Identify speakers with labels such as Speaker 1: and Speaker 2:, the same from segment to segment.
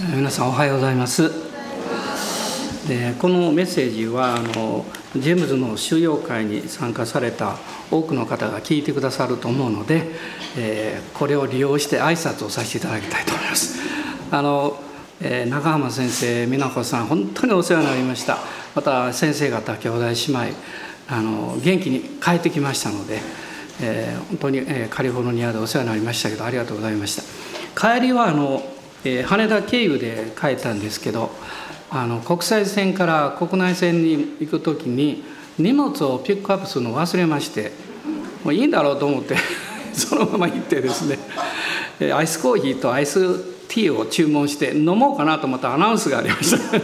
Speaker 1: 皆さんおはようございます。でこのメッセージはあのジェームズの収容会に参加された多くの方が聞いてくださると思うので、えー、これを利用して挨拶をさせていただきたいと思います。あの、えー、中浜先生美奈子さん本当にお世話になりました。また先生方兄弟姉妹あの元気に帰ってきましたので、えー、本当に、えカリフォルニアでお世話になりましたけどありがとうございました。帰りはあのえー、羽田経由で帰ったんですけどあの国際線から国内線に行く時に荷物をピックアップするのを忘れましてもういいんだろうと思って そのまま行ってですねアイスコーヒーとアイスティーを注文して飲もうかなと思ったアナウンスがありました。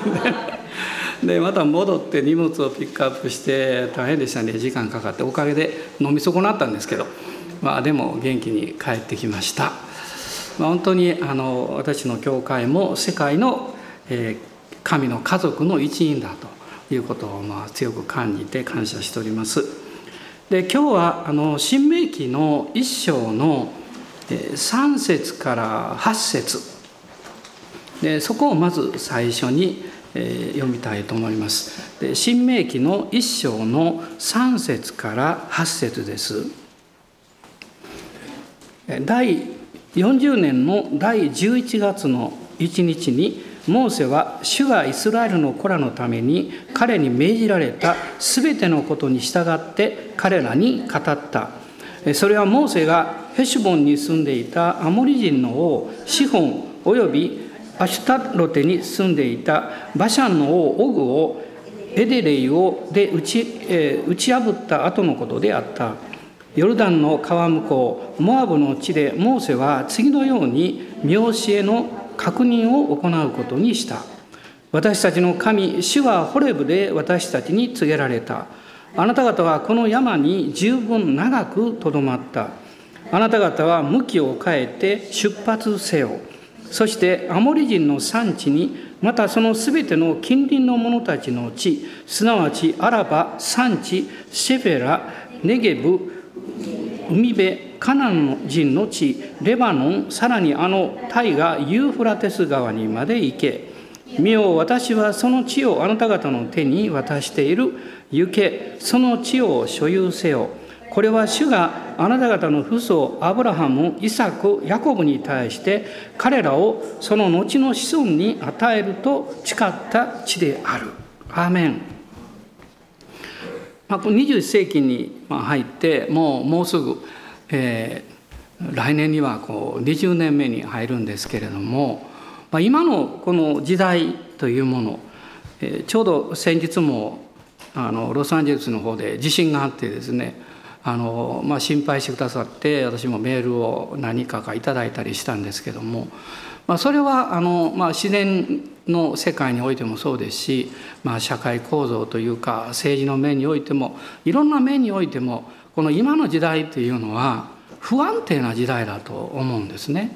Speaker 1: でまた戻って荷物をピックアップして大変でしたね。時間かかっておかげで飲み損なったんですけど。まあでも元気に帰ってきました。まあ、本当にあの私の教会も世界の、えー、神の家族の一員だということをまあ強く感じて感謝しております。で今日はあの新明記の一章の3節から8節でそこをまず最初にえ読みたいと思います。で新明記の一章の3節から8節です。第40年の第11月の1日にモーセは主がイスラエルの子らのために彼に命じられた全てのことに従って彼らに語った。それはモーセがヘシュボンに住んでいたアモリ人の王シホンおよびアシュタロテに住んでいた。バシャンの王オグをエデレイをで打ち,、え、打ち破った後のことであった。ヨルダンの川向こうモアブの地でモーセは次のように見教えの確認を行うことにした。私たちの神主はホレブで私たちに告げられた。あなた方はこの山に十分長くとどまった。あなた方は向きを変えて出発せよ。そしてアモリ人の産地にまたそのすべての近隣の者たちの地すなわちアラバ産地シェフェラネゲブ海辺カナン人の地レバノンさらにあのタイがユーフラテス川にまで行け見よ私はその地をあなた方の手に渡している行けその地を所有せよこれは主があなた方の父祖アブラハムイサクヤコブに対して彼らをその後の子孫に与えると誓った地である。アーメンまあ、21世紀に入ってもうもうすぐ、えー、来年にはこう20年目に入るんですけれども、まあ、今のこの時代というもの、えー、ちょうど先日もあのロサンゼルスの方で地震があってですねあの、まあ、心配してくださって私もメールを何かかいただいたりしたんですけども、まあ、それはあの、まあ、自然の世界においてもそうですし、まあ、社会構造というか政治の面においてもいろんな面においてもこの今の時代というのは不安定な時代だと思うんですね。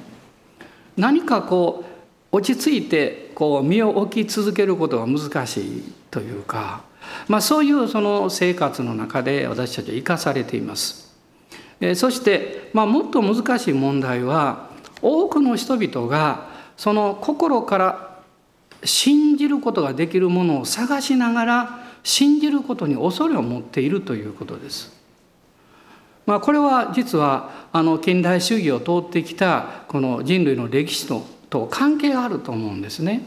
Speaker 1: 何かこう落ち着いてこう身を置き続けることが難しいというか、まあ、そういうその生活の中で私たちは生かされています。そして、まあ、もっと難しい問題は多くの人々がその心から信じることができるものを探しながら信じることに恐れを持っているということです。まあ、これは実はあの近代主義を通ってきたこの人類の歴史とと関係があると思うんですね。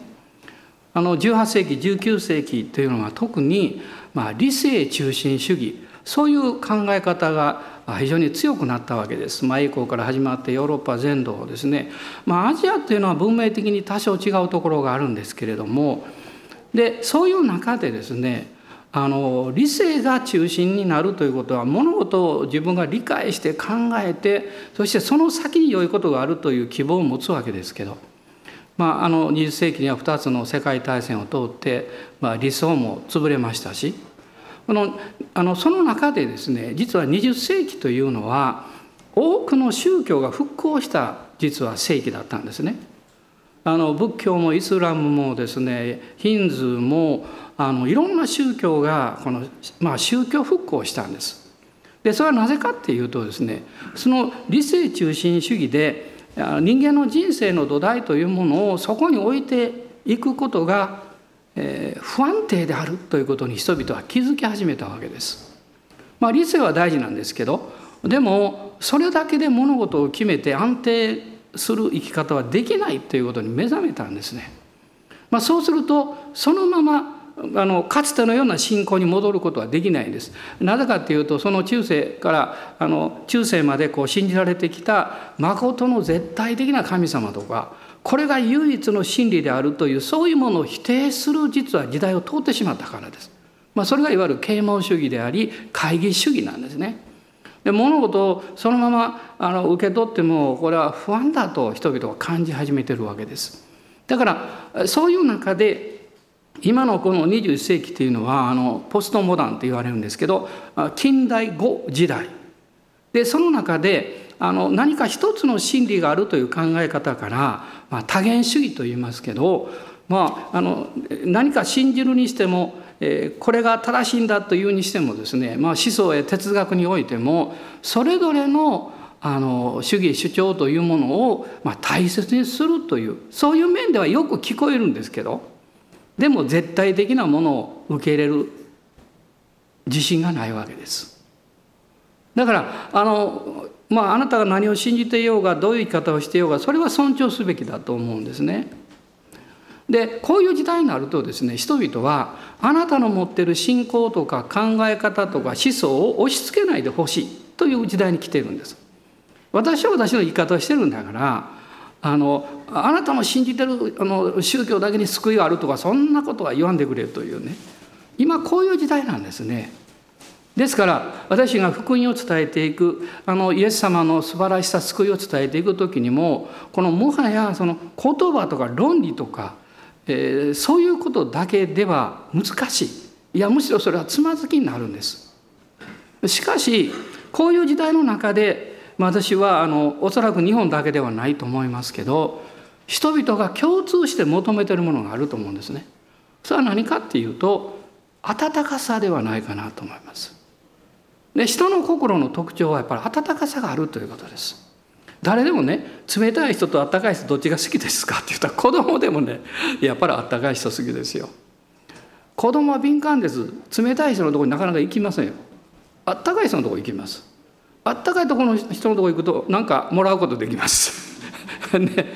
Speaker 1: あの18世紀19世紀というのは特にまあ理性中心主義そういう考え方が非常に強くなったわけです。まあ、以降から始まってヨーロッパ全土ですね、まあ、アジアっていうのは文明的に多少違うところがあるんですけれども。でそういう中でですねあの理性が中心になるということは物事を自分が理解して考えてそしてその先に良いことがあるという希望を持つわけですけど、まあ、あの20世紀には2つの世界大戦を通って、まあ、理想も潰れましたし。このあのその中でですね実は20世紀というのは多くの宗教が復興した実は世紀だったんですね。あの仏教もイスラムもですねヒンズーもあのいろんな宗教がこの、まあ、宗教復興したんです。でそれはなぜかっていうとですねその理性中心主義で人間の人生の土台というものをそこに置いていくことが、え、不安定であるということに人々は気づき始めたわけです。まあ、理性は大事なんですけどでもそれだけで物事を決めて安定する生き方はできないということに目覚めたんですね。まあ、そうするとそのままあのかつてのような信仰に戻ることはできないんです。なぜかっていうとその中世からあの中世までこう信じられてきた誠の絶対的な神様とかこれが唯一の真理であるというそういうものを否定する実は時代を通ってしまったからです。まあ、それがいわゆる啓蒙主義であり会議主義なんですね。で物事をそのままあの受け取ってもこれは不安だと人々は感じ始めてるわけです。だからそういう中で今のこの21世紀というのはあのポストモダンと言われるんですけど近代後時代でその中であの何か一つの真理があるという考え方から、まあ、多元主義と言いますけど、まあ、あの何か信じるにしてもえこれが正しいんだというにしてもですね、まあ、思想や哲学においてもそれぞれのあの主義主張というものを、まあ、大切にするというそういう面ではよく聞こえるんですけどでも絶対的なものを受け入れる自信がないわけです。だからあの、まあ、あなたが何を信じていようがどういう生き方をしていようがそれは尊重すべきだと思うんですね。でこういう時代になるとですね人々はあなたの持ってる信仰とか考え方とか思想を押し付けないでほしいという時代に来ているんです。私は私の言い方をしてるんだからあのあなたの信じてるあの宗教だけに救いがあるとかそんなことは言わんでくれというね今こういう時代なんですね。ですから私が福音を伝えていくあのイエス様の素晴らしさ救いを伝えていく時にもこのもはやその言葉とか論理とかえー、そういうことだけでは難しい。いやむしろそれはつまずきになるんです。しかしこういう時代の中で私はあのおそらく日本だけではないと思いますけど人々が共通して求めてるものがあると思うんですね。それは何かっていうと温かさではないかなと思います。で人の心の特徴はやっぱり温かさがあるということです。誰でもね冷たい人と温かい人どっちが好きですかって言ったら子供でもねやっぱり温かい人好きですよ。子供は敏感です。冷たい人のとこになかなか行きませんよ。あったかい人のとこ行きます。あったかいとこの人のとこ行くと何かもらうことできます。ね。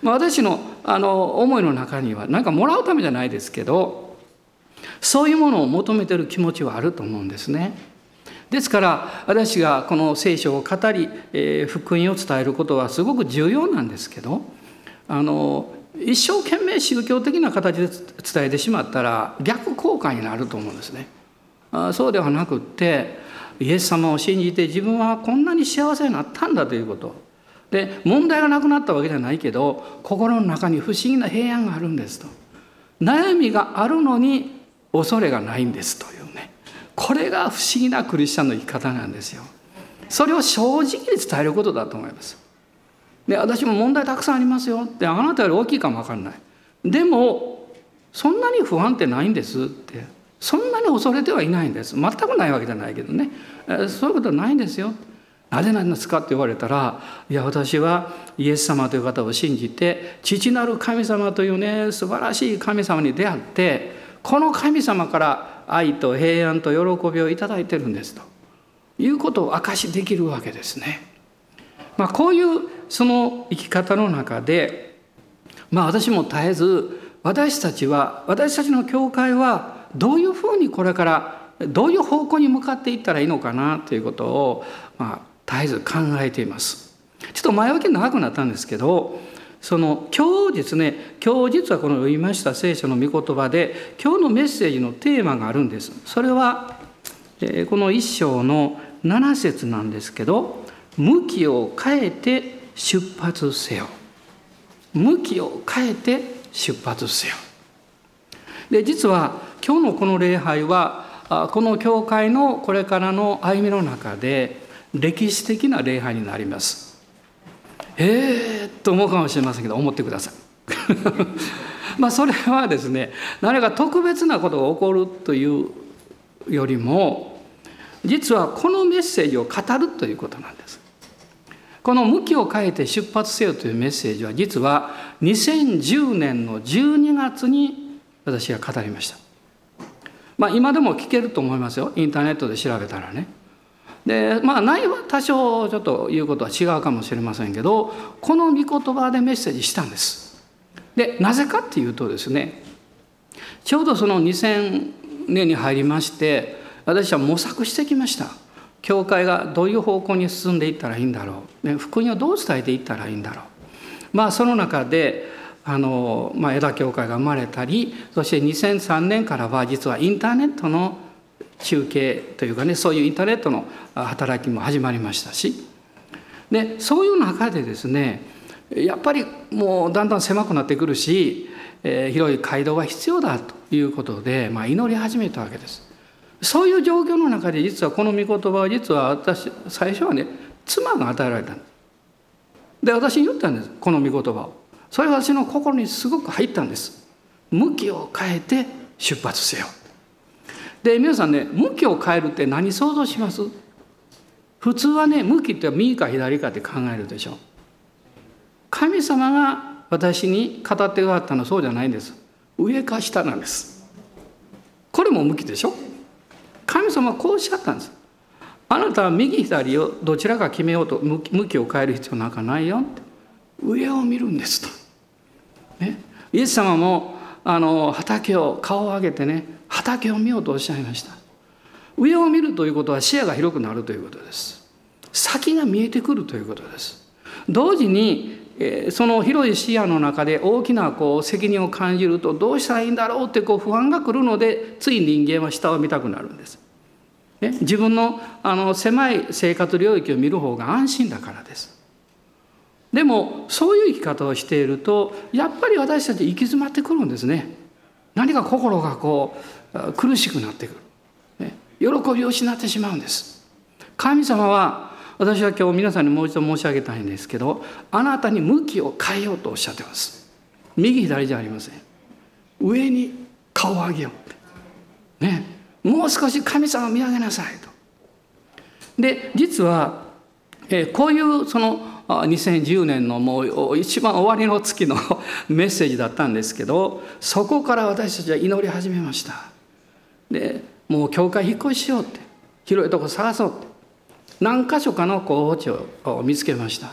Speaker 1: まあ、私のあの思いの中には何かもらうためじゃないですけどそういうものを求めてる気持ちはあると思うんですね。ですから私がこの聖書を語り、えー、福音を伝えることはすごく重要なんですけどあの一生懸命宗教的な形で伝えてしまったら逆効果になると思うんですね。あそうではなくってイエス様を信じて自分はこんなに幸せになったんだということ。で問題がなくなったわけじゃないけど心の中に不思議な平安があるんですと。悩みがあるのに恐れがないんですという。これが不思議なクリスチャンの生き方なんですよ。それを正直に伝えることだと思います。で私も問題たくさんありますよってあなたより大きいかも分かんない。でもそんなに不安ってないんですってそんなに恐れてはいないんです全くないわけじゃないけどねそういうことはないんですよ。なぜなんですかって言われたらいや私はイエス様という方を信じて父なる神様というね素晴らしい神様に出会ってこの神様から愛と平安と喜びをいただいてるんですということを証しできるわけですね。まあ、こういうその生き方の中で、まあ、私も絶えず私たちは私たちの教会はどういうふうにこれからどういう方向に向かっていったらいいのかなということを、まあ、絶えず考えています。ちょっと前置き長くなったんですけどその今日ですね今日実はこの読みました聖書の御言葉で今日のメッセージのテーマがあるんです。それは、えこの一章の7節なんですけど「向きを変えて出発せよ」「向きを変えて出発せよ」で実は今日のこの礼拝はこの教会のこれからの歩みの中で歴史的な礼拝になります。えーと思うかもしれませんけど思ってください。まあそれはですね何か特別なことが起こるというよりも実はこのメッセージを語るということなんです。この「向きを変えて出発せよ」というメッセージは実は2010年の12月に私が語りました。まあ今でも聞けると思いますよインターネットで調べたらね。でまあ内容は多少ちょっと言うことは違うかもしれませんけどこの御言葉でメッセージしたんです。でなぜかっていうとですねちょうどその2000年に入りまして私は模索してきました。教会がどういう方向に進んでいったらいいんだろう、ね、福音をどう伝えていったらいいんだろうまあその中であの、まあ、枝教会が生まれたりそして2003年からは実はインターネットの中継というかねそういうインターネットの働きも始まりましたし。でそういう中でですねやっぱりもうだんだん狭くなってくるし、えー、広い街道が必要だということで、まあ、祈り始めたわけです。そういう状況の中で実はこの御言葉は実は私最初はね妻が与えられたんで私に言ったんですこの御言葉を。それは私の心にすごく入ったんです。向きを変えて出発せよ。で皆さんね向きを変えるって何想像します？普通はね向きって右か左かって考えるでしょ。神様が私に語ってくださったのはそうじゃないんです。上か下なんです。これも向きでしょ。神様はこうおっしゃったんです。あなたは右左をどちらか決めようと向きを変える必要なんかないよ。って上を見るんですと、ね、イエス様もあの畑を顔を上げてね畑を見ようとおっしゃいました上を見るということは視野が広くなるということです先が見えてくるということです同時にその広い視野の中で大きなこう責任を感じるとどうしたらいいんだろうってこう不安が来るのでつい人間は下を見たくなるんです。ね、自分のあの狭い生活領域を見る方が安心だからです。でもそういう生き方をしているとやっぱり私たち行き詰まってくるんですね。何か心がこう苦しくなってくる。ね、喜びを失ってしまうんです。神様は私は今日皆さんにもう一度申し上げたいんですけどあなたに向きを変えようとおっしゃってます。右左じゃありません。上に顔を上げようね。もう少し神様を見上げなさいと。で実は、え、こういうその2010年のもう一番終わりの月の メッセージだったんですけどそこから私たちは祈り始めました。でもう教会引っ越ししようって広いとこ探そうって。何箇所かの候補地を見つけました。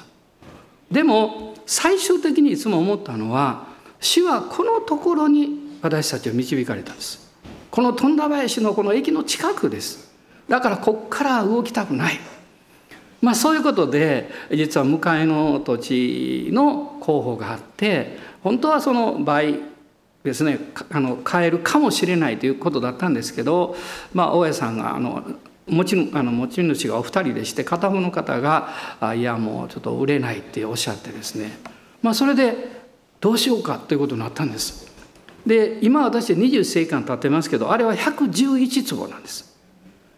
Speaker 1: でも最終的にいつも思ったのは主はこのところに私たちを導かれたんです。この富田林のこの駅の近くです。だからこっから動きたくない。まあそういうことで実は向かいの土地の候補があって本当はその倍ですねあの変えるかもしれないということだったんですけど、まあ、大家さんがあの持ちあの持ち主がお二人でして片方の方が「いやもうちょっと売れない」っておっしゃってですねまあそれでどうしようかということになったんです。で今私20世紀間経ってますけどあれは111坪なんです。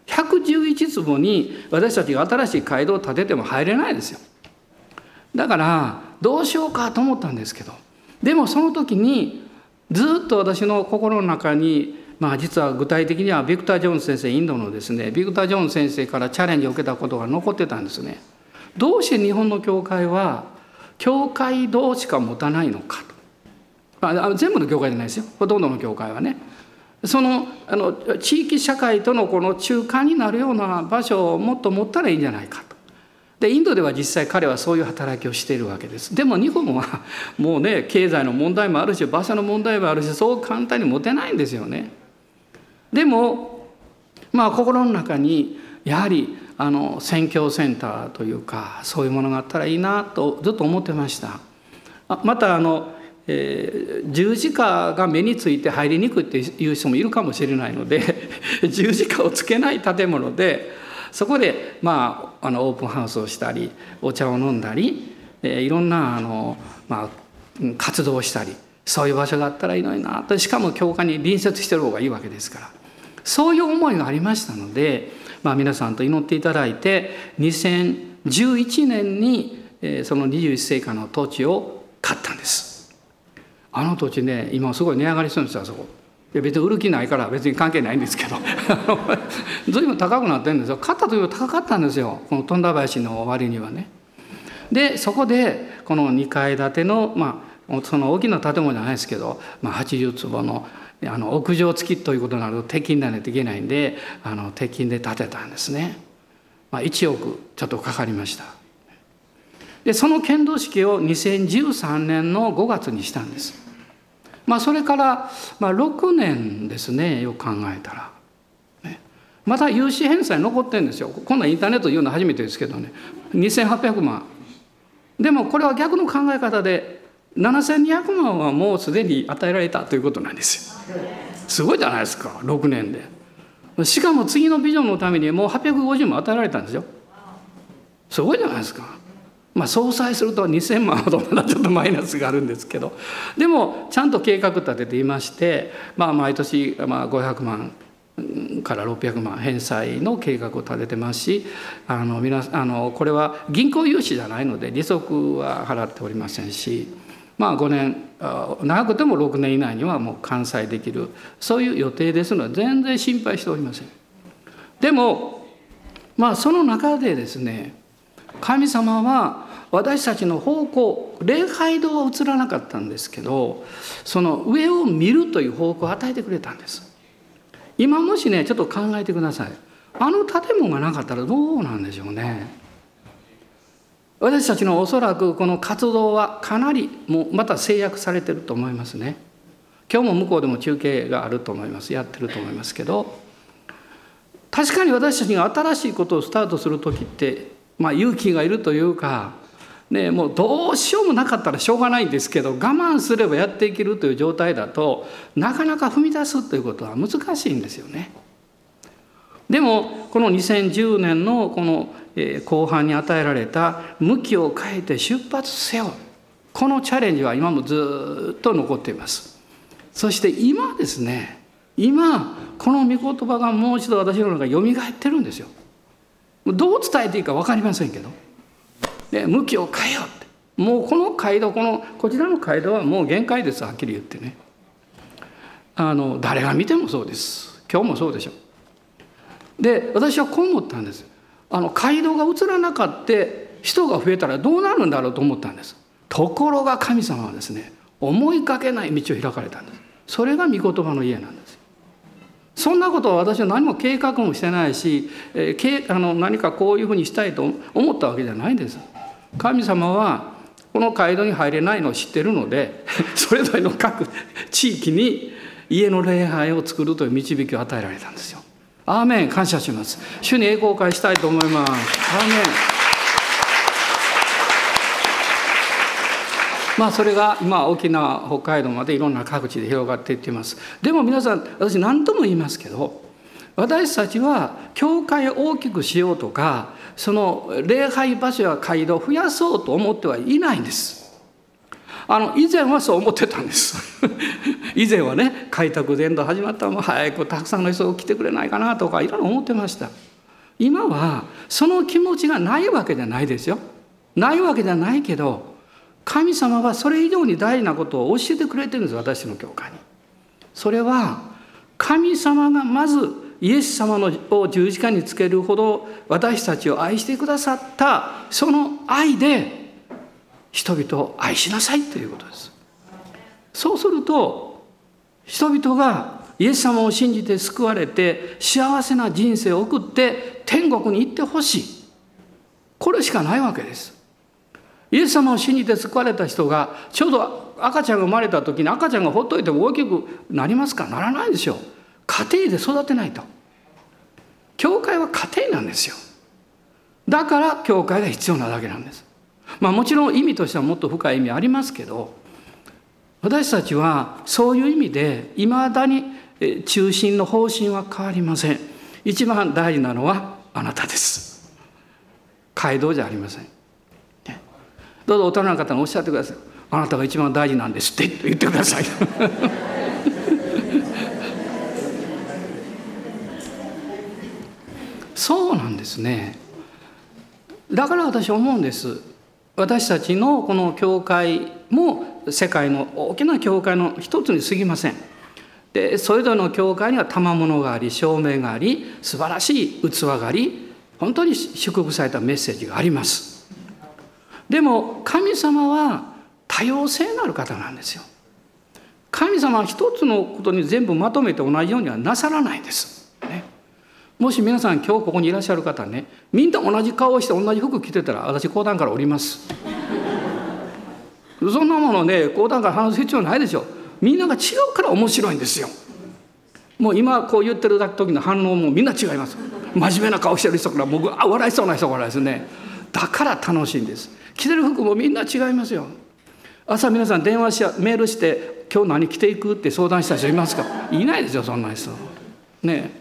Speaker 1: 111坪に私たちが新しい街道を建てても入れないですよ。だからどうしようかと思ったんですけどでもその時にずっと私の心の中にまあ、実は具体的にはビクター・ジョーン先生インドのですねビクター・ジョーン先生からチャレンジを受けたことが残ってたんですね。どうして日本の教会は教会同しか持たないのかと、まあ、全部の教会じゃないですよほとんどの教会はね。そのあの地域社会とのこの中間になるような場所をもっと持ったらいいんじゃないかと。でインドでは実際彼はそういう働きをしているわけですでも日本は もうね経済の問題もあるし場所の問題もあるしそう簡単に持てないんですよね。でもまあ心の中にやはりあの宣教センターというかそういうものがあったらいいなとずっと思ってましたまたあの、えー、十字架が目について入りにくいっていう人もいるかもしれないので 十字架をつけない建物でそこで、まあ、あのオープンハウスをしたりお茶を飲んだり、え、いろんなあの、まあ、活動をしたりそういう場所があったらいいのになと。しかも教会に隣接してる方がいいわけですから。そういう思いがありましたので、まあ、皆さんと祈っていただいて2011年にその21世紀の土地を買ったんです。あの土地ね今すごい値上がりするんですよあそこ。いや別に売る気ないから別に関係ないんですけど 随分高くなってるんですよ買った時は高かったんですよこの富田林の終わりにはねでそこでこの2階建てのまあその大きな建物じゃないですけど、まあ、80坪のあの屋上付きということになると鉄筋でないといけないんであの鉄筋で建てたんですね。まあ、1億ちょっとかかりました。でその剣道式を2013年の5月にしたんです。まあ、それから、まあ、6年ですねよく考えたら。また融資返済残ってるんですよ。こんなインターネット言うの初めてですけどね。2800万。でもこれは逆の考え方で7200万はもうすでに与えられたということなんですよ。すごいじゃないですか。6年で。しかも次のビジョンのためにもう850万与えられたんですよ。すごいじゃないですか。まあ総裁すると2000万ほどまだちょっとマイナスがあるんですけどでもちゃんと計画立てていましてまあ毎年まあ500万から600万返済の計画を立ててますしあの皆あのこれは銀行融資じゃないので利息は払っておりませんしまあ5年長くても6年以内にはもう完済できるそういう予定ですので全然心配しておりません。でもまあその中でですね神様は私たちの方向礼拝堂は映らなかったんですけどその上を見るという方向を与えてくれたんです。今もしねちょっと考えてください。あの建物がなかったらどうなんでしょうね。私たちのおそらくこの活動はかなりもうまた制約されてると思いますね。今日も向こうでも中継があると思います。やってると思いますけど確かに私たちが新しいことをスタートする時ってまあ勇気がいるというかね、もうどうしようもなかったらしょうがないんですけど我慢すればやっていけるという状態だとなかなか踏み出すということは難しいんですよね。でもこの2010年のこの後半に与えられた「向きを変えて出発せよ」このチャレンジは今もずっと残っています。そして今ですね今この御言葉がもう一度私の中によみがえってるんですよ。どう伝えていいか分かりませんけど。で向きを変えようって。もうこの街道このこちらの街道はもう限界ですはっきり言ってね。あの誰が見てもそうです。今日もそうでしょで私はこう思ったんです。あの街道が映らなかった人が増えたらどうなるんだろうと思ったんです。ところが神様はですね思いかけない道を開かれたんです。それが御言葉の家なんです。そんなことは私は何も計画もしてないし、えー、あの何かこういうふうにしたいと思ったわけじゃないんです神様はこの街道に入れないのを知ってるので それぞれの各地域に家の礼拝を作るという導きを与えられたんですよ。アーメン感謝します。主に栄光を返したいと思います。アーメンまあそれが今沖縄北海道までいろんな各地で広がっていっています。でも皆さん私何度も言いますけど私たちは教会を大きくしようとかその礼拝場所や街道を増やそうと思ってはいないんです。あの以前はそう思ってたんです 以前はね開拓伝道始まったらもう早くたくさんの人が来てくれないかなとかいろいろ思ってました今はその気持ちがないわけじゃないですよないわけじゃないけど神様はそれ以上に大事なことを教えてくれてるんです私の教会にそれは神様がまずイエス様のを十字架につけるほど私たちを愛してくださったその愛で人々を愛しなさいということです。そうすると人々がイエス様を信じて救われて幸せな人生を送って天国に行ってほしい。これしかないわけです。イエス様を信じて救われた人がちょうど赤ちゃんが生まれた時に赤ちゃんがほっといても大きくなりますか？ならないでしょう。家庭で育てないと。教会は家庭なんですよ。だから教会が必要なだけなんです。まあもちろん意味としてはもっと深い意味ありますけど私たちはそういう意味でいまだに中心の方針は変わりません。一番大事なのはあなたです。街道じゃありません。どうぞ大人の方におっしゃってください。あなたが一番大事なんですって。言ってください。そうなんですね。だから私思うんです。私たちのこの教会も世界の大きな教会の一つに過ぎません。でそれぞれの教会には賜物があり証明があり素晴らしい器があり本当に祝福されたメッセージがあります。でも神様は多様性のある方なんですよ。神様は一つのことに全部まとめて同じようにはなさらないです、ね、もし皆さん今日ここにいらっしゃる方ねみんな同じ顔をして同じ服着てたら私講談から降ります。そんなものね講談から話す必要ないでしょ。みんなが違うから面白いんですよ。もう今こう言ってる時の反応もみんな違います。真面目な顔してる人から僕あ笑いそうな人からですね。だから楽しいんです。着てる服もみんな違いますよ。朝皆さん電話しメールして「今日何着ていく?」って相談した人いますか？いないですよそんな人。ねえ。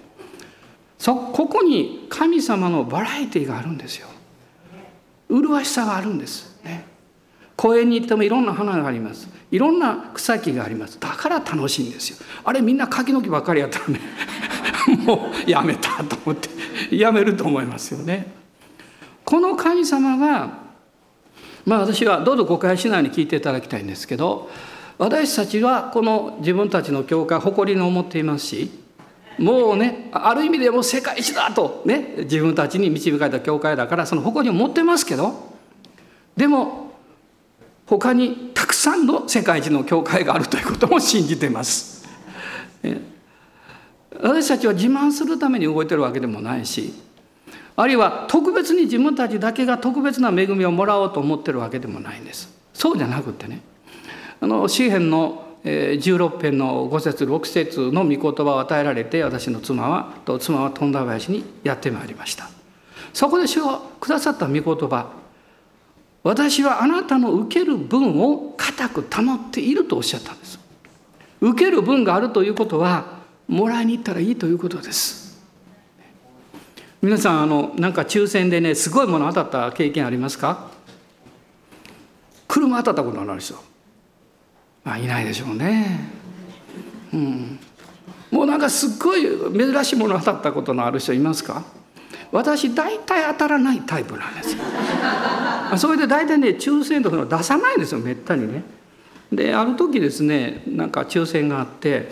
Speaker 1: そここに神様のバラエティーがあるんですよ。麗しさがあるんです。ね。公園に行ってもいろんな花があります。いろんな草木があります。だから楽しいんですよ。あれみんな柿の木ばっかりやったらね もうやめたと思ってやめると思いますよね。この神様がまあ私はどうぞ誤解しないように聞いていただきたいんですけど私たちはこの自分たちの教会誇りに思っていますしもうねある意味でも世界一だとね自分たちに導かれた教会だからその誇りを持ってますけどでも他にたくさんの世界一の教会があるということも信じてます。私たちは自慢するために動いてるわけでもないしあるいは特別に自分たちだけが特別な恵みをもらおうと思ってるわけでもないんです。そうじゃなくてね。あの詩篇の16編の5節6節の御言葉を与えられて私の妻はと妻は富田林にやってまいりました。そこで主がくださった御言葉私はあなたの受ける分を固く保っているとおっしゃったんです。受ける分があるということはもらいに行ったらいいということです。皆さんあのなんか抽選でねすごいもの当たった経験ありますか？車当たったことある人まあいないでしょうね。うん。もうなんかすっごい珍しいもの当たったことのある人いますか？私大体当たらないタイプなんですよ。それで大体ね抽選とか出さないんですよめったにね。である時ですねなんか抽選があって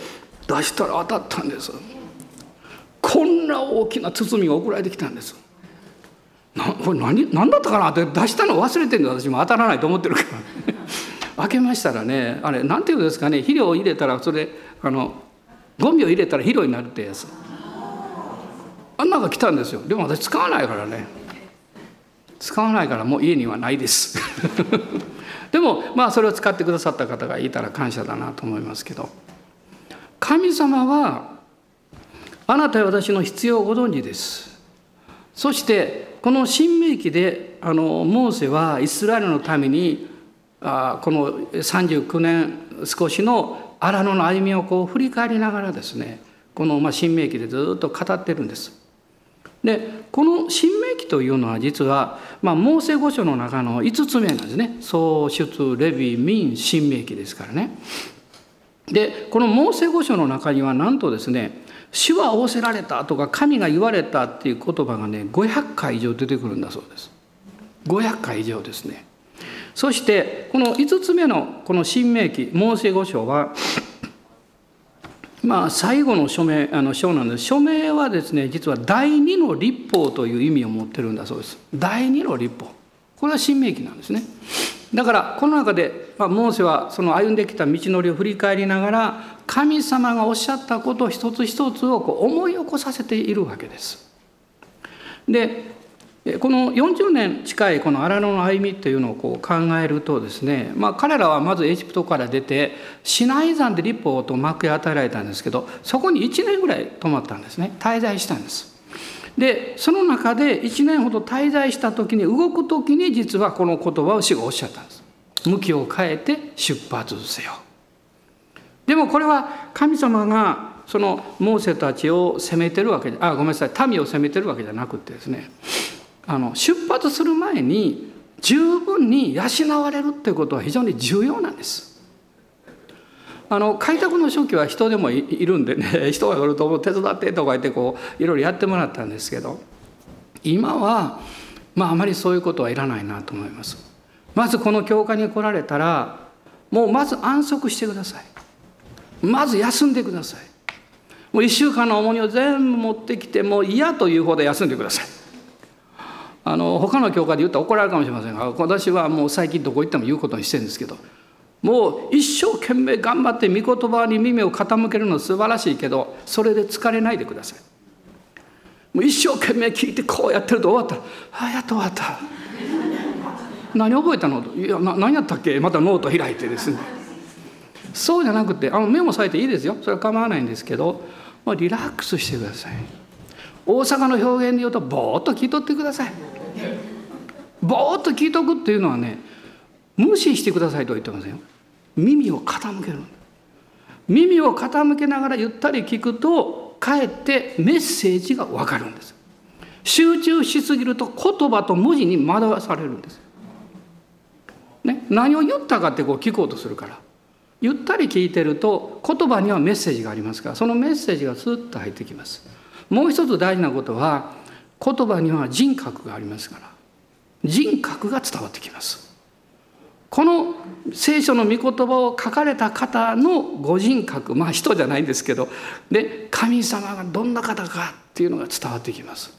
Speaker 1: 出したら当たったんですこんな大きな包みが送られてきたんです。なこれ何何だったかな？って出したの忘れてるんで私も当たらないと思ってるから。開けましたらねあれ何ていうんですかね？肥料を入れたらそれあのゴミを入れたら肥料になるってやつ。あんなんが来たんですよ。でも私使わないからね。使わないからもう家にはないです。でもまあそれを使ってくださった方がいたら感謝だなと思いますけど。神様はあなたは私の必要をご存知ですそしてこの新明記であのモーセはイスラエルのためにあこの39年少しの荒野の歩みをこう振り返りながらですねこのまあ新明記でずっと語ってるんです。でこの新明記というのは実は、まあ、モーセ五書の中の5つ目なんですね創出レビ民新明記ですからね。でこのモーセ五書の中にはなんとですね「主は仰せられた」とか「神が言われた」っていう言葉がね500回以上出てくるんだそうです。500回以上ですね。そしてこの5つ目のこの新明記モーセ五章はまあ最後の署名あの章なんです署名はですね実は第二の立法という意味を持ってるんだそうです第二の立法これは新明記なんですねだからこの中で、まあ、モーセはその歩んできた道のりを振り返りながら神様がおっしゃったこと一つ一つをこう思い起こさせているわけです。でこの40年近いこの荒野の歩みっていうのをこう考えるとですね、まあ、彼らはまずエジプトから出てシナイ山で立法と幕へ与えられたんですけどそこに1年ぐらい泊まったんですね滞在したんです。でその中で1年ほど滞在した時に動く時に実はこの言葉を主がおっしゃったんです。向きを変えて出発せよ。でもこれは神様がそのモーセたちを責めてるわけあごめんなさい民を責めてるわけじゃなくてですねあの出発する前に十分に養われるっていうことは非常に重要なんです。あの開拓の初期は人でもいるんでね 人が来ると手伝ってとか言ってこういろいろやってもらったんですけど今はまああまりそういうことはいらないなと思います。まずこの教会に来られたらもうまず安息してください。まず休んでください。もう1週間の重荷を全部持ってきてもう嫌というほど休んでください。あの他の教会で言ったら怒られるかもしれませんが私はもう最近どこ行っても言うことにしてるんですけどもう一生懸命頑張って御言葉に耳を傾けるの素晴らしいけどそれで疲れないでください。もう一生懸命聞いてこうやってると終わったら「ああやっと終わった」何覚えたの？いや何やったっけ？またノート開いてですね。そうじゃなくてあのメモされていいですよ。それは構わないんですけどもうリラックスしてください。大阪の表現で言うとぼーっと聞いとってください。ぼーっと聞いとくっていうのはね無視してくださいとは言ってませんよ。耳を傾ける。耳を傾けながらゆったり聞くとかえってメッセージが分かるんです。集中しすぎると言葉と文字に惑わされるんです、ね、何を言ったかってこう聞こうとするから。ゆったり聞いてると言葉にはメッセージがありますから。そのメッセージがスッと入ってきます。もう一つ大事なことは言葉には人格がありますから。人格が伝わってきます。この聖書の御言葉を書かれた方のご人格まあ人じゃないんですけどで神様がどんな方かっていうのが伝わってきます。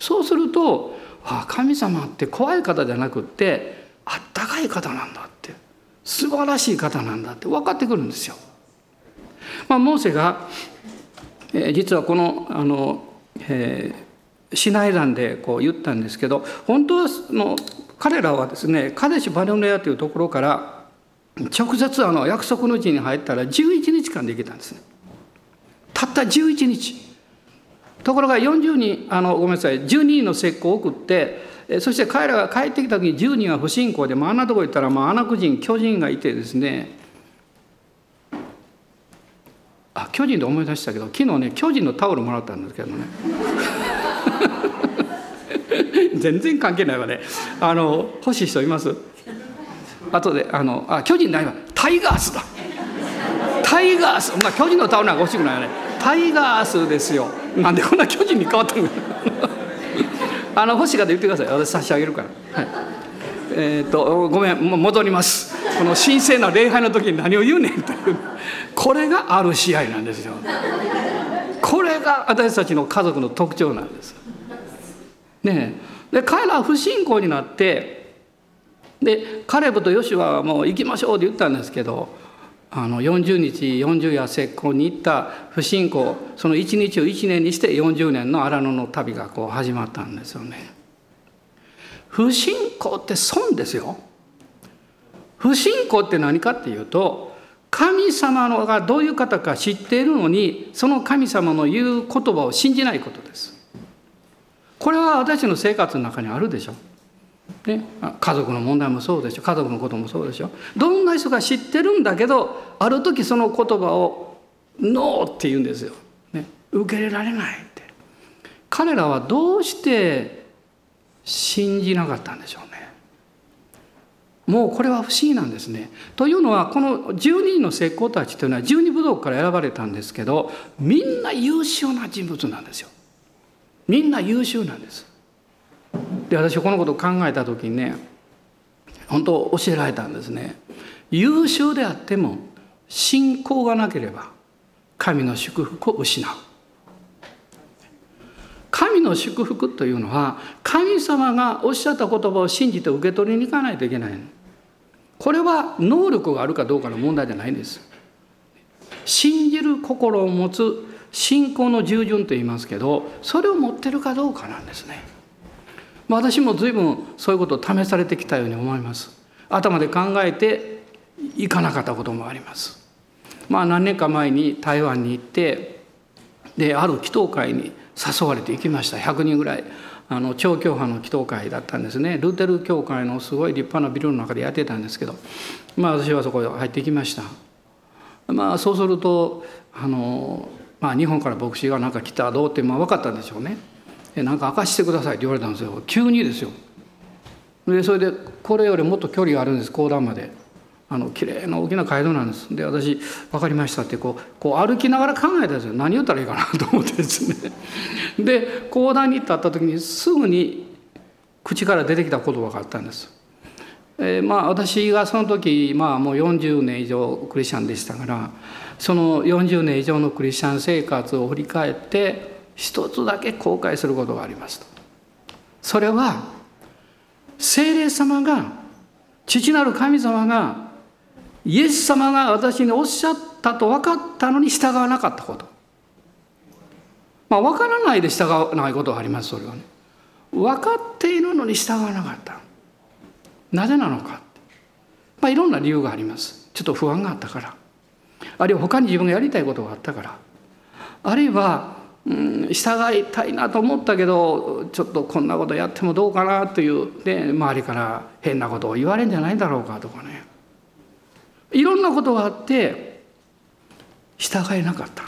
Speaker 1: そうするとあ神様って怖い方じゃなくってあったかい方なんだって素晴らしい方なんだって分かってくるんですよ。まあ、モーセが、えー、実はこのあの、えー、シナイ山でこう言ったんですけど本当はの彼らはですねカデシュ・バネオネアというところから直接あの約束の地に入ったら11日間で行けたんですね。たった11日。ところが40人あのごめんなさい12人の石膏を送ってそして彼らが帰ってきた時に10人は不信仰で、まあ、あんなとこ行ったら、まあ、アナク人巨人がいてですね。あ巨人で思い出したけど昨日ね巨人のタオルもらったんですけどね。全然関係ないわね。あの欲しい人います？後であのあ巨人ないわ。タイガースだ。タイガース、まあ、巨人のタオルなんか欲しくないよね。タイガースですよ。なんでこんな巨人に変わったの？あの欲しい方言ってください。私差し上げるから、はい、えっ、とごめん戻ります。この神聖な礼拝の時に何を言うねんという。これがある試合なんですよ。これが私たちの家族の特徴なんです。ねで彼らは不信仰になってでカレブとヨシュアはもう行きましょうって言ったんですけどあの40日40夜石膏に行った不信仰その1日を1年にして40年の荒野の旅がこう始まったんですよね。不信仰って損ですよ。不信仰って何かっていうと神様のがどういう方か知っているのにその神様の言う言葉を信じないことです。これは私の生活の中にあるでしょ。ね、家族の問題もそうでしょ。家族のこともそうでしょ。どんな人が知ってるんだけどある時その言葉を「ノー」って言うんですよ、ね、受け入れられないって。彼らはどうして信じなかったんでしょうね。もうこれは不思議なんですね。というのはこの12人の石膏たちというのは12部族から選ばれたんですけどみんな優秀な人物なんですよ。みんな優秀なんです。で私このことを考えた時にね本当教えられたんですね。優秀であっても信仰がなければ神の祝福を失う。神の祝福というのは神様がおっしゃった言葉を信じて受け取りに行かないといけない。これは能力があるかどうかの問題じゃないんです。信じる心を持つ信仰の従順と言いますけどそれを持ってるかどうかなんですね。私も随分そういうことを試されてきたように思います。頭で考えていかなかったこともあります。まあ何年か前に台湾に行ってである祈祷会に誘われて行きました。100人ぐらい。あの超教派の祈祷会だったんですね。ルーテル教会のすごい立派なビルの中でやってたんですけど。まあ私はそこへ入ってきました。まあそうするとあの、まあ、日本から牧師がなんか来たどうってまあ分かったんでしょうね。なんか明かしてくださいって言われたんですよ。急にですよ。でそれでこれよりもっと距離があるんです。講談まで。あの綺麗な大きな街道なんです。で私「分かりました」ってこうこう歩きながら考えたんですよ。何言ったらいいかなと思ってですね。で講談に立った時にすぐに口から出てきた言葉があったんです。えー、まあ私がその時まあもう40年以上クリスチャンでしたからその40年以上のクリスチャン生活を振り返って一つだけ後悔することがありますとそれは聖霊様が父なる神様がイエス様が私におっしゃったと分かったのに従わなかったこと。まあ分からないで従わないことがありますそれはね。分かっているのに従わなかった。なぜなのか。まあいろんな理由があります。ちょっと不安があったから。あるいは他に自分がやりたいことがあったから。あるいはうん、従いたいなと思ったけどちょっとこんなことやってもどうかなというで周りから変なことを言われるんじゃないだろうかとかね。いろんなことがあって従えなかった。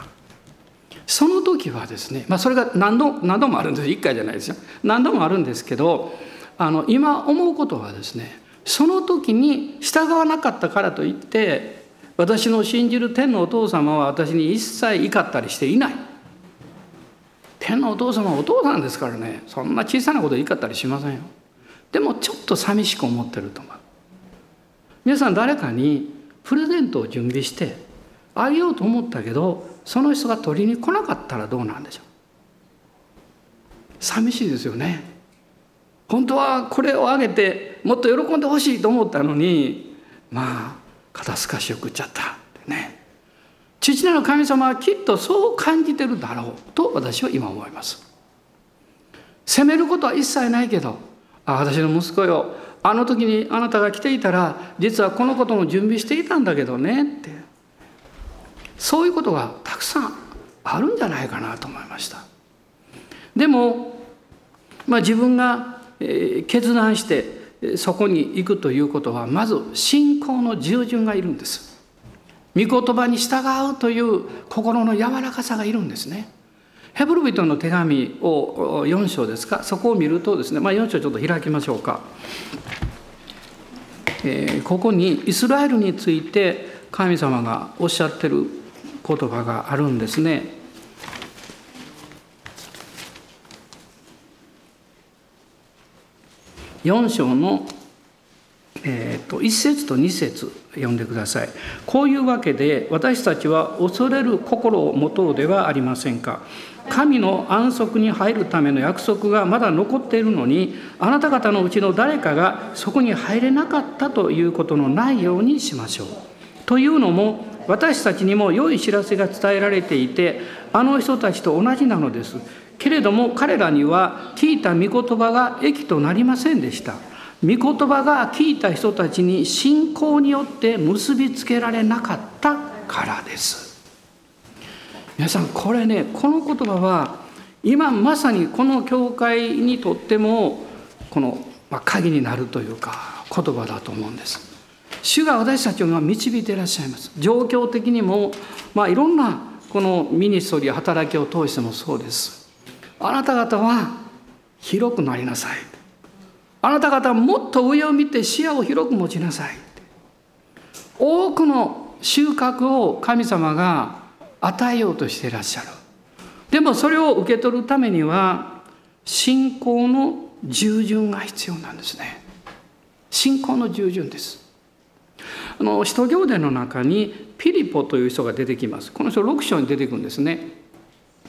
Speaker 1: その時はですね、まあ、それが何度何度もあるんです1回じゃないですよ。何度もあるんですけどあの今思うことはですねその時に従わなかったからといって私の信じる天のお父様は私に一切怒ったりしていない。天のお父様はお父さんですからね。そんな小さなこと言いったりしませんよ。でもちょっと寂しく思ってると思う。皆さん誰かにプレゼントを準備してあげようと思ったけどその人が取りに来なかったらどうなんでしょう。寂しいですよね。本当はこれをあげてもっと喜んでほしいと思ったのにまあ肩透かしを食っちゃったってね。父なる神様はきっとそう感じてるだろうと私は今思います。責めることは一切ないけどあ私の息子よあの時にあなたが来ていたら実はこのことも準備していたんだけどねってそういうことがたくさんあるんじゃないかなと思いました。でも、まあ、自分が決断してそこに行くということはまず信仰の従順がいるんです。御言葉に従うという心の柔らかさがいるんですね。ヘブル人の手紙を4章ですか？そこを見るとですね、まあ、4章ちょっと開きましょうか、えー、ここにイスラエルについて神様がおっしゃってる言葉があるんですね。4章のえーと、1節と2節読んでください。こういうわけで私たちは恐れる心を持とうではありませんか。神の安息に入るための約束がまだ残っているのにあなた方のうちの誰かがそこに入れなかったということのないようにしましょう。というのも私たちにも良い知らせが伝えられていてあの人たちと同じなのです。けれども彼らには聞いた御言葉が益となりませんでした。御言葉が聞いた人たちに信仰によって結びつけられなかったからです。皆さんこれねこの言葉は今まさにこの教会にとってもこの鍵になるというか言葉だと思うんです。主が私たちを今導いていらっしゃいます。状況的にもまあいろんなこのミニストリー働きを通してもそうです。あなた方は広くなりなさい。あなた方もっと上を見て視野を広く持ちなさい。多くの収穫を神様が与えようとしていらっしゃる。でもそれを受け取るためには信仰の従順が必要なんですね。信仰の従順です。あの使徒行伝の中にピリポという人が出てきます。この人6章に出てくるんですね。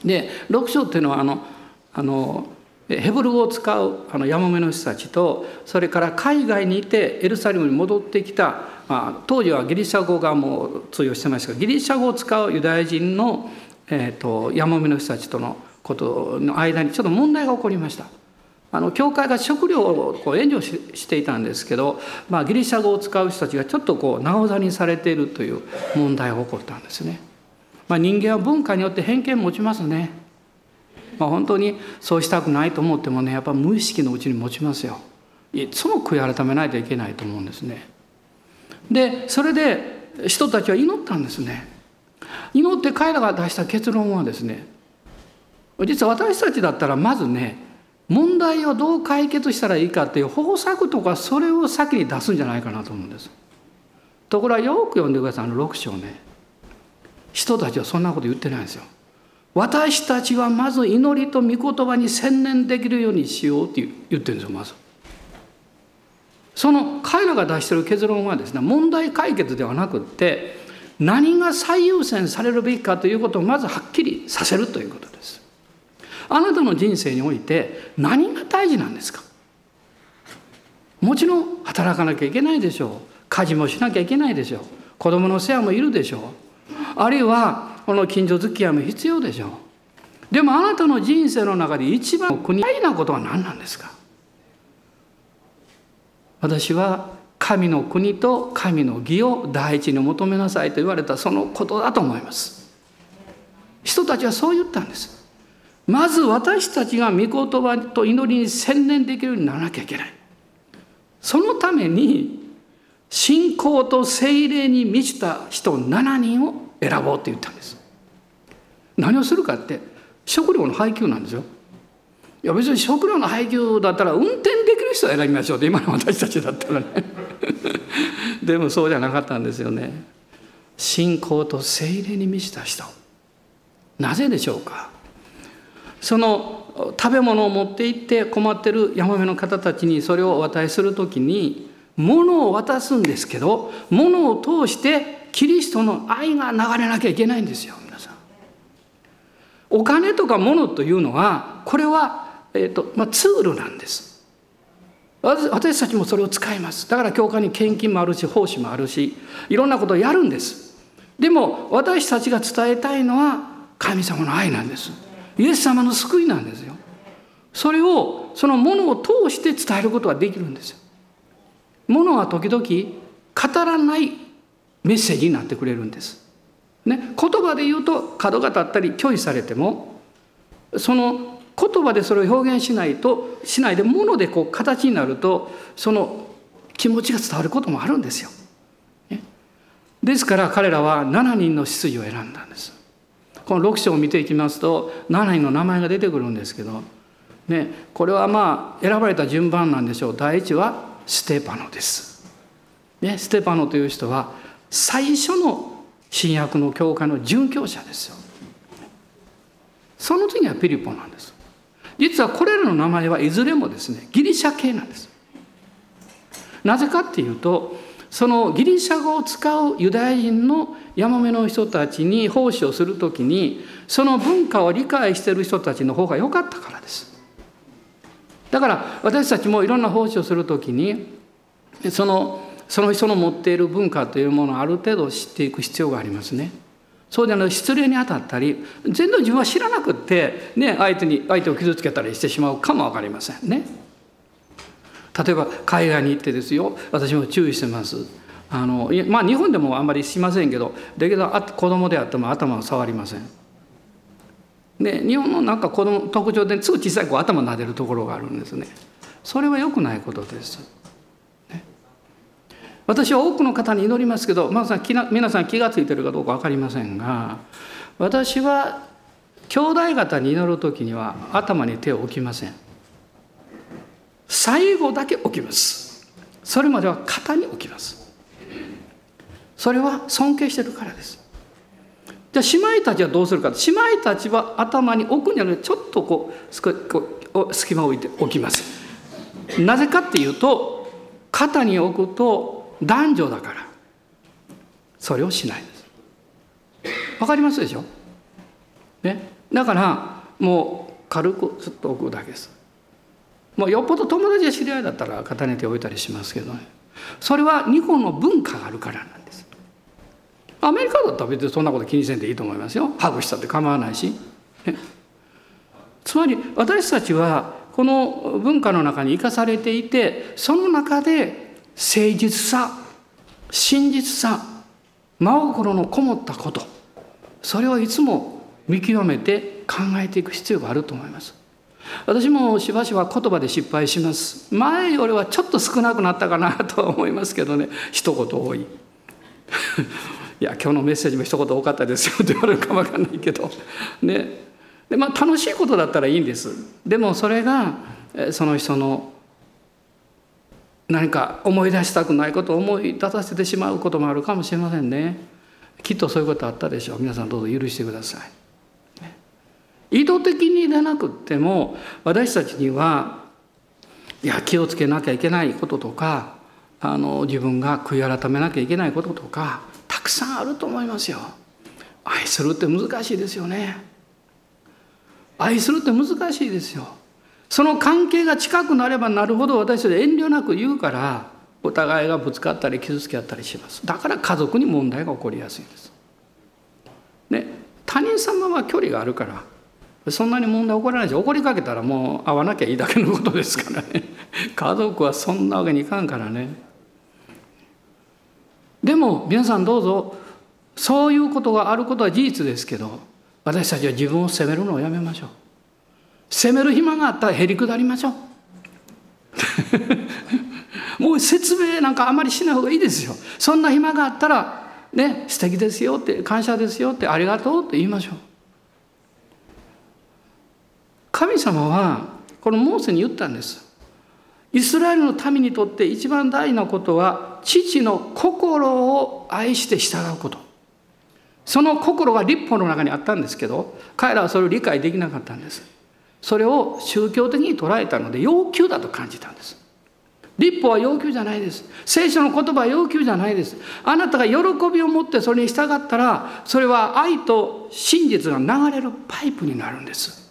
Speaker 1: で6章っていうのはあのあのヘブル語を使うあのヤモメの人たちとそれから海外にいてエルサレムに戻ってきた、まあ、当時はギリシャ語がもう通用してましたがギリシャ語を使うユダヤ人の、えーと、ヤモメの人たちとのことの間にちょっと問題が起こりました。あの教会が食料をこう援助していたんですけど、まあ、ギリシャ語を使う人たちがちょっとこうなおざにされているという問題が起こったんですね。まあ、人間は文化によって偏見持ちますね。まあ、本当にそうしたくないと思ってもねやっぱ無意識のうちに持ちますよ。いつも悔い改めないといけないと思うんですね。でそれで人たちは祈ったんですね。祈って彼らが出した結論はですね実は私たちだったらまずね問題をどう解決したらいいかっていう方策とかそれを先に出すんじゃないかなと思うんです。ところがよく読んでくださいあの6章ね。人たちはそんなこと言ってないんですよ。私たちはまず祈りと御言葉に専念できるようにしようって言ってるんですよまず。その彼らが出してる結論はですね問題解決ではなくって何が最優先されるべきかということをまずはっきりさせるということです。あなたの人生において何が大事なんですか？もちろん働かなきゃいけないでしょう家事もしなきゃいけないでしょう子供の世話もいるでしょうあるいはこの近所付き合いも必要でしょう。でもあなたの人生の中で一番国大なことは何なんですか？私は神の国と神の義を第一に求めなさいと言われたそのことだと思います。人たちはそう言ったんです。まず私たちが御言葉と祈りに専念できるようにならなきゃいけない。そのために信仰と精霊に満ちた人7人を選ぼうって言ったんです。何をするかって食料の配給なんですよ。いや別に食料の配給だったら運転できる人を選びましょうって今の私たちだったらね。でもそうじゃなかったんですよね。信仰と精霊に満ちた人。なぜでしょうか。その食べ物を持って行って困ってるヤマメの方たちにそれをお渡しする時に物を渡すんですけど物を通してキリストの愛が流れなきゃいけないんですよ皆さん。お金とか物というのはこれは、えーとまあ、ツールなんです。私たちもそれを使います。だから教会に献金もあるし奉仕もあるしいろんなことをやるんです。でも私たちが伝えたいのは神様の愛なんです。イエス様の救いなんですよ。それをそのものを通して伝えることができるんです。よものは時々語らないメッセージになってくれるんです、ね、言葉で言うと角が立ったり拒否されてもその言葉でそれを表現しないとしないでものでこう形になるとその気持ちが伝わることもあるんですよ。ねですから彼らは7人の執事を選んだんです。この6章を見ていきますと7人の名前が出てくるんですけど、ね、これはまあ選ばれた順番なんでしょう第一はステパノです。ね、ステパノという人は最初の新約の教会の殉教者ですよ。その次はピリポなんです。実はこれらの名前はいずれもですねギリシャ系なんです。なぜかっていうとそのギリシャ語を使うユダヤ人のヤマメの人たちに奉仕をする時にその文化を理解している人たちの方が良かったからです。だから私たちもいろんな奉仕をする時にそのその人の持っている文化というものをある程度知っていく必要がありますね。そうじゃなく失礼に当たったり全然自分は知らなくって、ね、相手に相手を傷つけたりしてしまうかも分かりませんね。例えば海外に行ってですよ私も注意してます。あのまあ日本でもあんまりしませんけどだけど子供であっても頭を触りません。で日本のなんか子供特徴ですぐ小さい子頭撫でるところがあるんですね。それは良くないことです。私は多くの方に祈りますけど、まあ、皆さん気が付いてるかどうか分かりませんが私は兄弟方に祈る時には頭に手を置きません。最後だけ置きます。それまでは肩に置きます。それは尊敬してるからです。じゃあ姉妹たちはどうするか。姉妹たちは頭に置くんじゃなくてちょっとこう隙間を置いて置きます。なぜかっていうと肩に置くと男女だから。それをしないです。わかりますでしょ？ね？だからもう軽くちょっと置くだけです。もうよっぽど友達や知り合いだったら重ねておいたりしますけどね。それは日本の文化があるからなんです。アメリカだったら別にそんなこと気にせんでいいと思いますよ。ハグしたって構わないし、つまり私たちはこの文化の中に生かされていてその中で誠実さ真実さ真心のこもったこと。それをいつも見極めて考えていく必要があると思います。私もしばしば言葉で失敗します。前よりはちょっと少なくなったかなとは思いますけどね。一言多い。いや今日のメッセージも一言多かったですよって言われるかもわかんないけど。ね。でまあ楽しいことだったらいいんです。でもそれがその人の何か思い出したくないことを思い出させてしまうこともあるかもしれませんねきっとそういうことあったでしょう皆さんどうぞ許してください意図的にでなくっても私たちにはいや気をつけなきゃいけないこととかあの自分が悔い改めなきゃいけないこととかたくさんあると思いますよ。愛するって難しいですよね。愛するって難しいですよ。その関係が近くなればなるほど私たち遠慮なく言うからお互いがぶつかったり傷つけ合ったりします。だから家族に問題が起こりやすいんです。ね他人様は距離があるからそんなに問題起こらないし怒りかけたらもう会わなきゃいいだけのことですからね。家族はそんなわけにいかんからね。でも皆さんどうぞそういうことがあることは事実ですけど私たちは自分を責めるのをやめましょう。責める暇があったらへりくだりましょう。もう説明なんかあまりしない方がいいですよ。そんな暇があったらね素敵ですよって感謝ですよってありがとうって言いましょう。神様はこのモーセに言ったんです。イスラエルの民にとって一番大事なことは父の心を愛して従うこと。その心が立法の中にあったんですけど彼らはそれを理解できなかったんです。それを宗教的に捉えたので要求だと感じたんです。立法は要求じゃないです。聖書の言葉は要求じゃないです。あなたが喜びを持ってそれに従ったらそれは愛と真実が流れるパイプになるんです。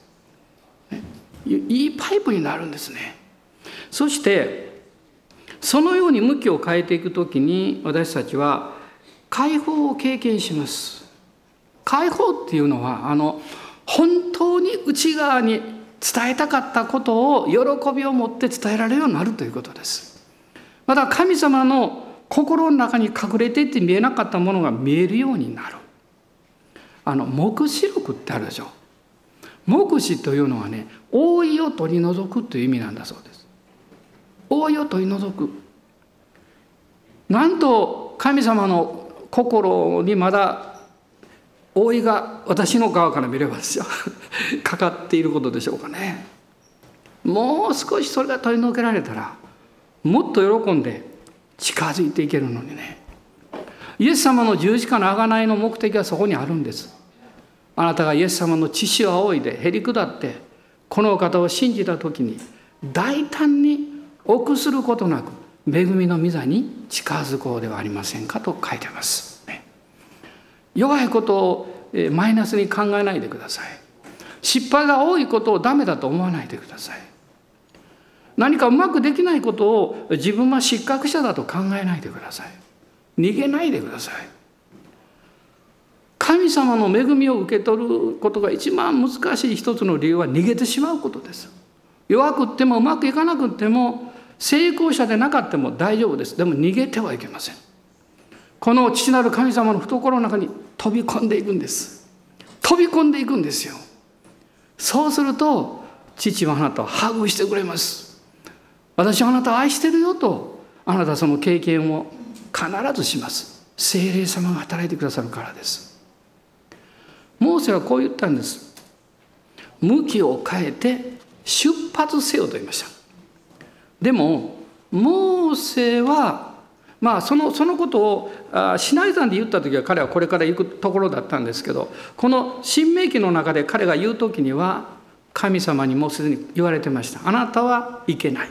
Speaker 1: いいパイプになるんですね。そしてそのように向きを変えていく時に私たちは解放を経験します。解放っていうのはあの本当に内側に伝えたかったことを喜びを持って伝えられるようになるということです。また神様の心の中に隠れていて見えなかったものが見えるようになる。あの黙示録ってあるでしょ。目視というのはね覆いを取り除くという意味なんだそうです。覆いを取り除く。なんと神様の心にまだ覆いが私の側から見ればですよ。かかっていることでしょうかね。もう少しそれが取り除けられたらもっと喜んで近づいていけるのにね。イエス様の十字架の贖いの目的はそこにあるんです。あなたがイエス様の血を仰いでへり下ってこのお方を信じた時に大胆に臆することなく恵みの御座に近づこうではありませんかと書いてます。弱いことをマイナスに考えないでください。失敗が多いことをダメだと思わないでください。何かうまくできないことを自分は失格者だと考えないでください。逃げないでください。神様の恵みを受け取ることが一番難しい一つの理由は逃げてしまうことです。弱くってもうまくいかなくっても成功者でなかったも大丈夫です。でも逃げてはいけません。この父なる神様の懐の中に飛び込んでいくんです。飛び込んでいくんですよ。そうすると父はあなたをハグしてくれます。私はあなたを愛してるよとあなたはその経験を必ずします。精霊様が働いてくださるからです。モーセはこう言ったんです。向きを変えて出発せよと言いました。でもモーセはまあそのそのことをシナイ山で言った時は彼はこれから行くところだったんですけどこの新明記の中で彼が言う時には神様にもうすでに言われてました。あなたは行けない。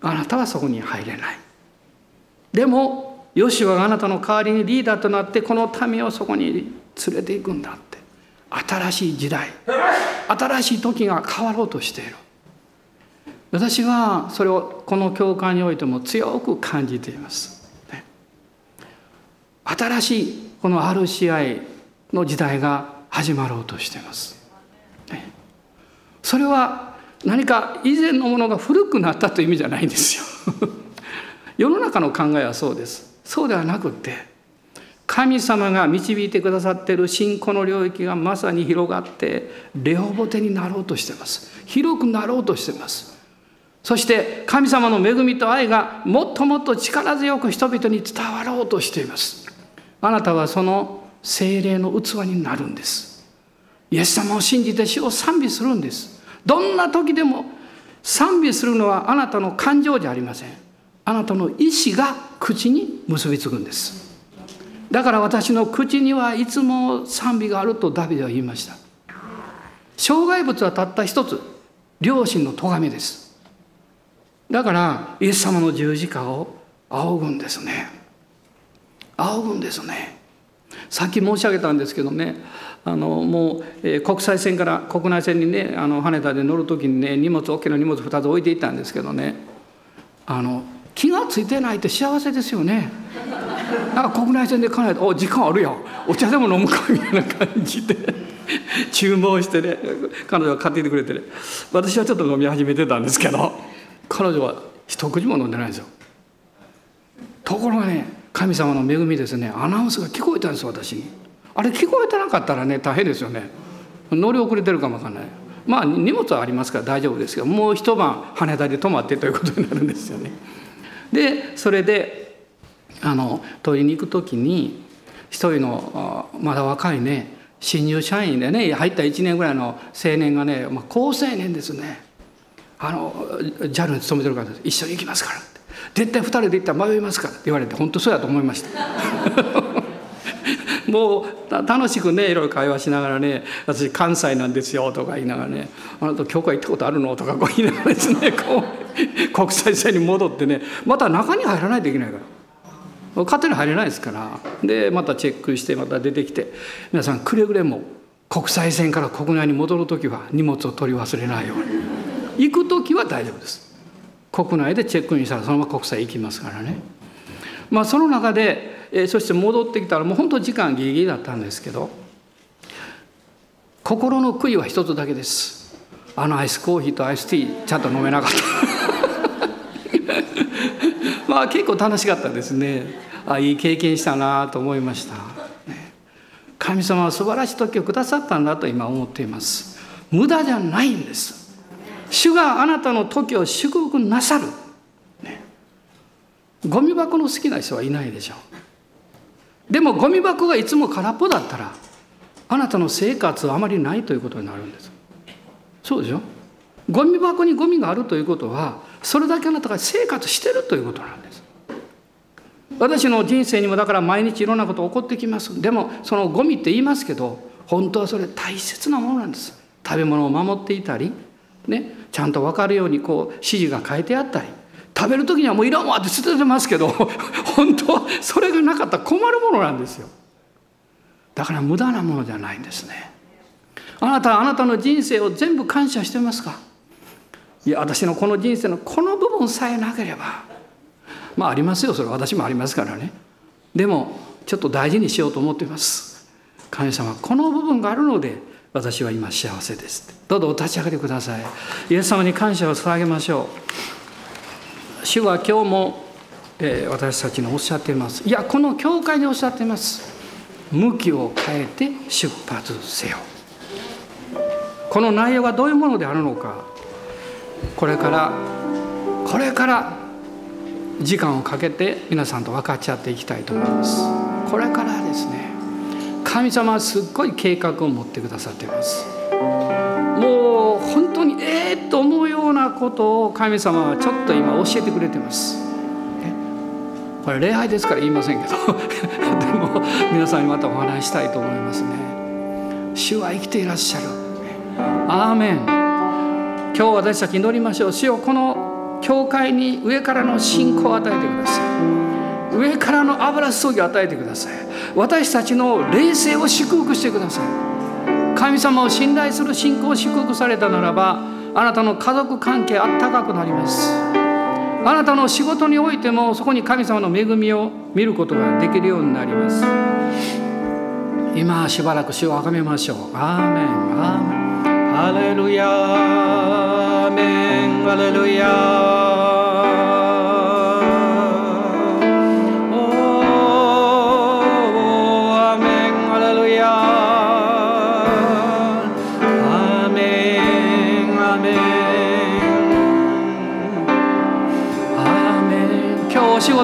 Speaker 1: あなたはそこに入れない。でもヨシはあなたの代わりにリーダーとなってこの民をそこに連れていくんだって。新しい時代。新しい時が変わろうとしている。私はそれをこの教会においても強く感じています。新しいこの RCI の時代が始まろうとしています。それは何か以前のものが古くなったという意味じゃないんですよ。世の中の考えはそうです。そうではなくって神様が導いてくださってる信仰の領域がまさに広がってレオボテになろうとしています。広くなろうとしています。そして神様の恵みと愛がもっともっと力強く人々に伝わろうとしています。あなたはその精霊の器になるんです。イエス様を信じて主を賛美するんです。どんな時でも賛美するのはあなたの感情じゃありません。あなたの意志が口に結びつくんです。だから私の口にはいつも賛美があるとダビデは言いました。障害物はたった一つ。両親の咎めです。だからイエス様の十字架を仰ぐんですね。仰ぐんですね。さっき申し上げたんですけどねあのもう、えー、国際線から国内線にねあの羽田で乗る時にね荷物大きな荷物2つ置いていったんですけどね。あの気が付いてないって幸せですよね。なんか国内線で考えて「お時間あるやお茶でも飲むか」みたいな感じで。注文してね彼女が買っていてくれてね。私はちょっと飲み始めてたんですけど。彼女は一口も飲んでないんですよ。ところがね神様の恵みですねアナウンスが聞こえたんです私に。あれ聞こえてなかったらね大変ですよね。乗り遅れてるかもわかんない。まあ荷物はありますから大丈夫ですけどもう一晩羽田で泊まってということになるんですよね。でそれであの取りに行く時に一人のまだ若いね新入社員でね入った1年ぐらいの青年がね、まあ、高青年ですねあの JAL に勤めてるから一緒に行きますからって絶対2人で行ったら迷いますからって言われて本当そうやと思いました もう楽しくねいろいろ会話しながらね「私関西なんですよ」とか言いながらね「あなた教会行ったことあるの?」とかこう言いながらですねこう国際線に戻ってねまた中に入らないといけないから。勝手に入れないですからでまたチェックしてまた出てきて皆さんくれぐれも国際線から国内に戻る時は荷物を取り忘れないように行く時は大丈夫です。国内でチェックインしたらそのまま国際行きますからね。まあその中でえ、そして戻ってきたらもう本当時間ギリギリだったんですけど心の悔いは一つだけです。あのアイスコーヒーとアイスティーちゃんと飲めなかった。まあ結構楽しかったですね。あいい経験したなと思いました、神様は素晴らしい時をくださったんだと今思っています。無駄じゃないんです。主があなたの時を祝福なさる、ね、ゴミ箱の好きな人はいないでしょう。でもゴミ箱がいつも空っぽだったらあなたの生活はあまりないということになるんです。そうでしょ？ゴミ箱にゴミがあるということはそれだけあなたが生活してるということなんです。私の人生にもだから毎日いろんなこと起こってきます。でもそのゴミって言いますけど本当はそれ大切なものなんです。食べ物を守っていたりねちゃんと分かるようにこう指示が書いてあったり。食べる時にはもういらんわって捨ててますけど 本当はそれがなかったら困るものなんですよ。だから無駄なものじゃないんですね。あなたはあなたの人生を全部感謝してますか？いや私のこの人生のこの部分さえなければ。まあありますよ。それ私もありますからね。でもちょっと大事にしようと思っています。神様この部分があるので私は今幸せです。どうぞお立ち上がりください。イエス様に感謝を捧げましょう。主は今日も、えー、私たちにおっしゃっています。いやこの教会におっしゃっています。向きを変えて出発せよ。この内容がどういうものであるのか。これからこれから時間をかけて皆さんと分かち合っていきたいと思います。これからですね。神様はすっごい計画を持ってくださっていますもう本当にええー、と思うようなことを神様はちょっと今教えてくれてます。これ礼拝ですから言いませんけど でも皆さんにまたお話したいと思いますね。主は生きていらっしゃる。アーメン。今日私たち祈りましょう。主よこの教会に上からの信仰を与えてください。上からの油注ぎを与えてください。私たちの霊性を祝福してください。神様を信頼する信仰を祝福されたならばあなたの家族関係あったかくなります。あなたの仕事においてもそこに神様の恵みを見ることができるようになります。今しばらく主をあがめましょう。アーメン。アーメン。ハレルヤーメンハレルヤ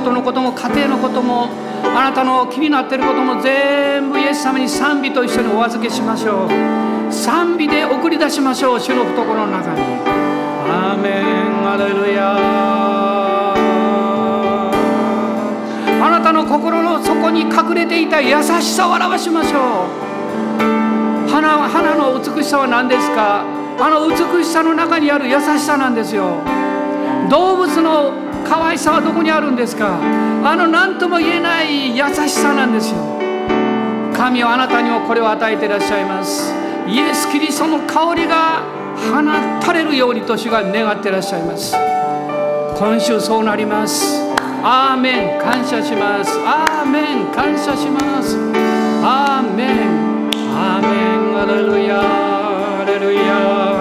Speaker 1: 事のことも家庭のこともあなたの気になっていることも全部イエス様に賛美と一緒にお預けしましょう。賛美で送り出しましょう主の懐の中に。アーメンアレルヤあなたの心の底に隠れていた優しさを表しましょう。花花の美しさは何ですか？あの美しさの中にある優しさなんですよ。動物の可愛さはどこにあるんですか？あの何とも言えない優しさなんですよ。神はあなたにもこれを与えていらっしゃいます。イエス・キリストの香りが放たれるようにと主が願っていらっしゃいます。今週そうなります。アーメン。感謝します。アーメン。感謝します。アーメン。アーメン。アレルヤ。アレルヤ。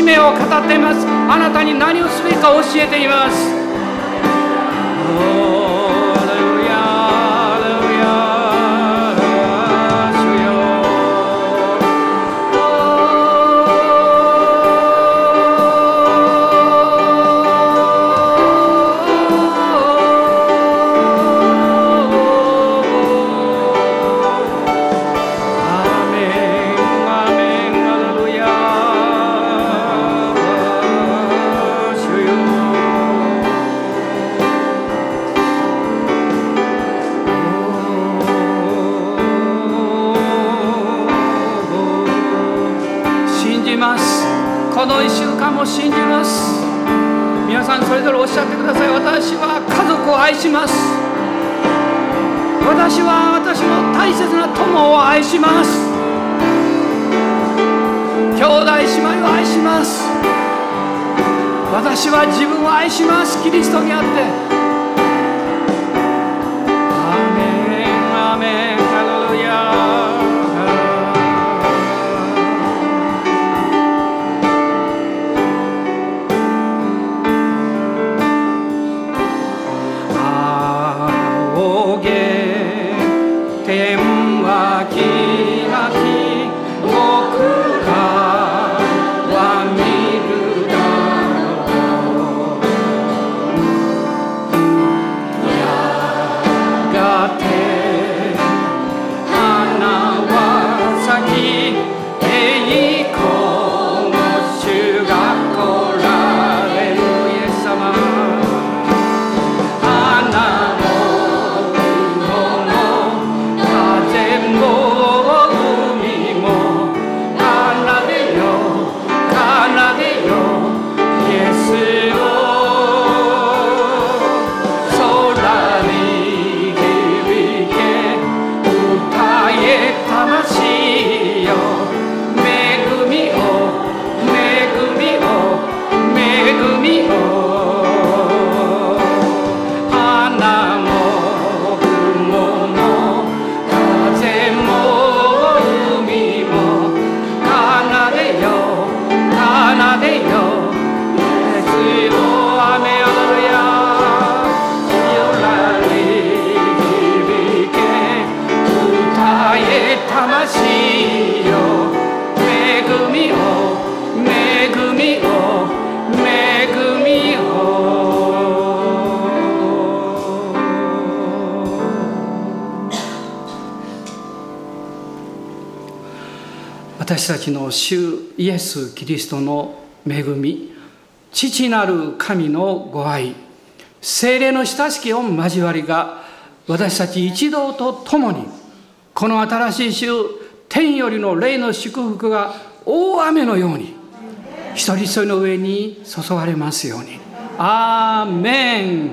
Speaker 1: 使命を語っています。あなたに何をすべきか教えています。それぞれおっしゃってください。私は家族を愛します。私は私の大切な友を愛します。兄弟姉妹を愛します。私は自分を愛します。キリストにあって。私たちの主イエス・キリストの恵み父なる神のご愛精霊の親しき御交わりが私たち一同と共にこの新しい週天よりの霊の祝福が大雨のように一人一人の上に注がれますように。アーメン